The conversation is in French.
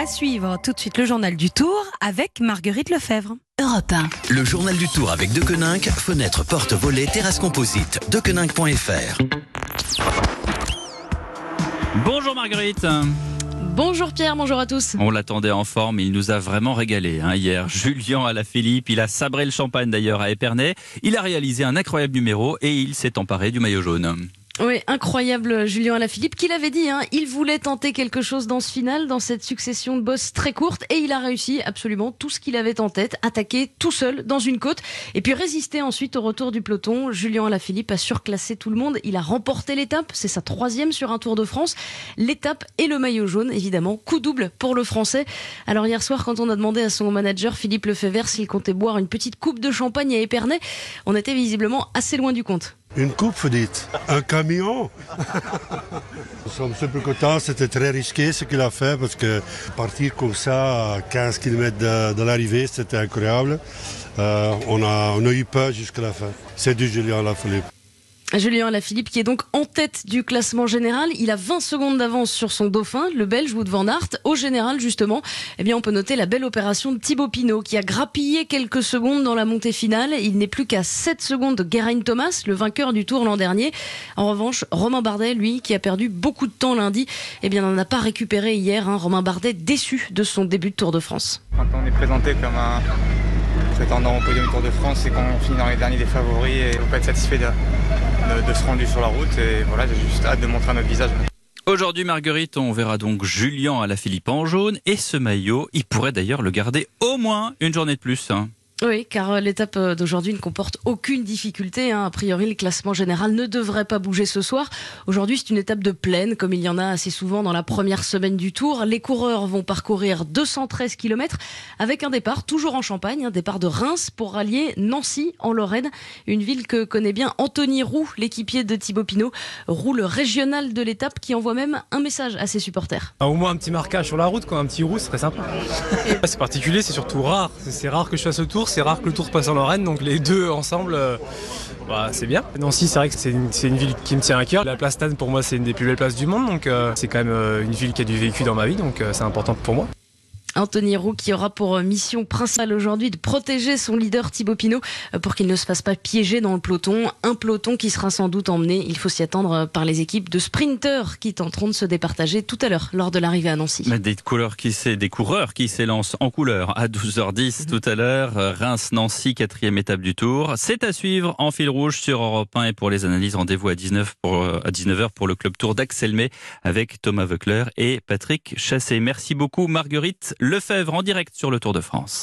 À suivre tout de suite le journal du Tour avec Marguerite Lefebvre. Europe 1. Le journal du Tour avec Dequeninck, fenêtre, porte, volet, terrasse composite. Dequeninck.fr. Bonjour Marguerite. Bonjour Pierre, bonjour à tous. On l'attendait en forme, il nous a vraiment régalé hein, hier. Julien à la Philippe, il a sabré le champagne d'ailleurs à Épernay. Il a réalisé un incroyable numéro et il s'est emparé du maillot jaune. Oui, incroyable Julien Alaphilippe, qui l'avait dit, hein, il voulait tenter quelque chose dans ce final, dans cette succession de bosses très courte, et il a réussi absolument tout ce qu'il avait en tête, attaquer tout seul dans une côte, et puis résister ensuite au retour du peloton. Julien Alaphilippe a surclassé tout le monde, il a remporté l'étape, c'est sa troisième sur un Tour de France, l'étape et le maillot jaune, évidemment, coup double pour le Français. Alors hier soir, quand on a demandé à son manager Philippe Lefebvre s'il comptait boire une petite coupe de champagne à Épernay, on était visiblement assez loin du compte. Une coupe, vous dites? Un camion? Nous sommes super contents, c'était très risqué ce qu'il a fait parce que partir comme ça à 15 km de, l'arrivée, c'était incroyable. Euh, on, a, on a eu peur jusqu'à la fin. C'est du Julien Lafilippe. Julien Alaphilippe qui est donc en tête du classement général. Il a 20 secondes d'avance sur son dauphin, le Belge Wout van Aert. Au général, justement, eh bien, on peut noter la belle opération de Thibaut Pinot qui a grappillé quelques secondes dans la montée finale. Il n'est plus qu'à 7 secondes de Geraint Thomas, le vainqueur du Tour l'an dernier. En revanche, Romain Bardet, lui, qui a perdu beaucoup de temps lundi, eh bien, n'en a pas récupéré hier. Hein. Romain Bardet déçu de son début de Tour de France. Quand on est présenté comme un prétendant au podium Tour de France et qu'on finit dans les derniers des favoris et on peut être satisfait de, de, de ce rendu sur la route et voilà j'ai juste hâte de montrer notre visage. Aujourd'hui, Marguerite, on verra donc Julien à la Philippe en jaune et ce maillot, il pourrait d'ailleurs le garder au moins une journée de plus. Oui, car l'étape d'aujourd'hui ne comporte aucune difficulté. Hein. A priori, le classement général ne devrait pas bouger ce soir. Aujourd'hui, c'est une étape de plaine, comme il y en a assez souvent dans la première semaine du Tour. Les coureurs vont parcourir 213 km avec un départ toujours en Champagne, un départ de Reims pour rallier Nancy en Lorraine, une ville que connaît bien Anthony Roux, l'équipier de Thibaut Pinot, Roux le régional de l'étape, qui envoie même un message à ses supporters. Au moins un petit marquage sur la route, quoi, un petit roux, ce serait sympa. c'est particulier, c'est surtout rare. C'est rare que je fasse ce tour c'est rare que le tour passe en Lorraine, donc les deux ensemble, euh, bah, c'est bien. Nancy, c'est vrai que c'est une, ville qui me tient à cœur. La place Stade, pour moi, c'est une des plus belles places du monde, donc euh, c'est quand même euh, une ville qui a du vécu dans ma vie, donc c'est important pour moi. Anthony Roux qui aura pour mission principale aujourd'hui de protéger son leader Thibaut Pinot pour qu'il ne se fasse pas piéger dans le peloton. Un peloton qui sera sans doute emmené, il faut s'y attendre, par les équipes de sprinteurs qui tenteront de se départager tout à l'heure lors de l'arrivée à Nancy. Des, couleurs qui des coureurs qui s'élancent en couleur à 12h10 tout à l'heure. Reims-Nancy, quatrième étape du tour. C'est à suivre en fil rouge sur Europe 1 et pour les analyses, rendez-vous à, 19 pour, à 19h pour le club tour d'Axel May avec Thomas Veucler et Patrick Chassé. Merci beaucoup Marguerite Lefebvre en direct sur le Tour de France.